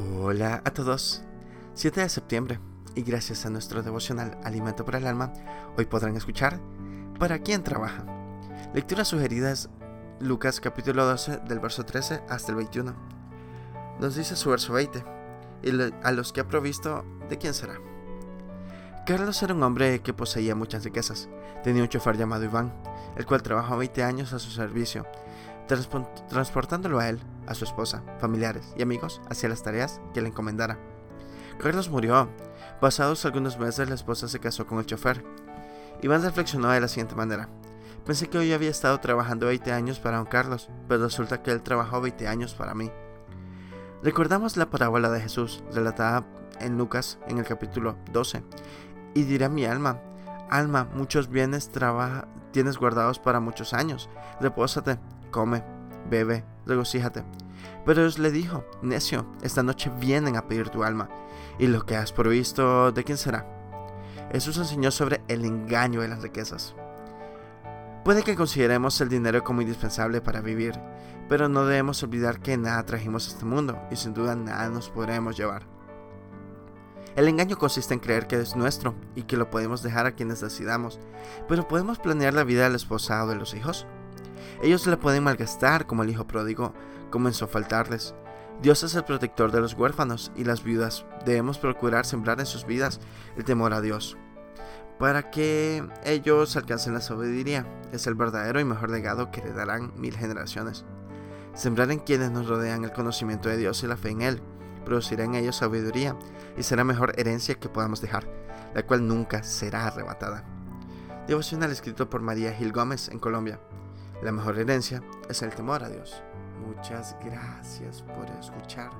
Hola a todos. 7 de septiembre y gracias a nuestro devocional Alimento para el Alma, hoy podrán escuchar ¿Para quién trabaja? Lecturas sugeridas Lucas capítulo 12 del verso 13 hasta el 21. Nos dice su verso 20, y a los que ha provisto, ¿de quién será? Carlos era un hombre que poseía muchas riquezas. Tenía un chofer llamado Iván, el cual trabajó 20 años a su servicio, transportándolo a él, a su esposa, familiares y amigos hacia las tareas que le encomendara. Carlos murió. Pasados algunos meses la esposa se casó con el chofer. Iván reflexionó de la siguiente manera. Pensé que hoy había estado trabajando 20 años para don Carlos, pero resulta que él trabajó 20 años para mí. Recordamos la parábola de Jesús, relatada en Lucas en el capítulo 12. Y dirá mi alma, alma, muchos bienes tienes guardados para muchos años. Repósate, come, bebe, regocíjate. Pero Dios le dijo, necio, esta noche vienen a pedir tu alma, y lo que has provisto, ¿de quién será? Jesús enseñó sobre el engaño de las riquezas. Puede que consideremos el dinero como indispensable para vivir, pero no debemos olvidar que nada trajimos a este mundo y sin duda nada nos podremos llevar. El engaño consiste en creer que es nuestro y que lo podemos dejar a quienes decidamos, pero ¿podemos planear la vida del esposa o de los hijos? Ellos la pueden malgastar como el hijo pródigo comenzó a faltarles. Dios es el protector de los huérfanos y las viudas. Debemos procurar sembrar en sus vidas el temor a Dios. Para que ellos alcancen la sabiduría, es el verdadero y mejor legado que le darán mil generaciones. Sembrar en quienes nos rodean el conocimiento de Dios y la fe en Él, producirá en ellos sabiduría y será mejor herencia que podamos dejar, la cual nunca será arrebatada. Devocional escrito por María Gil Gómez en Colombia. La mejor herencia es el temor a Dios. Muchas gracias por escuchar.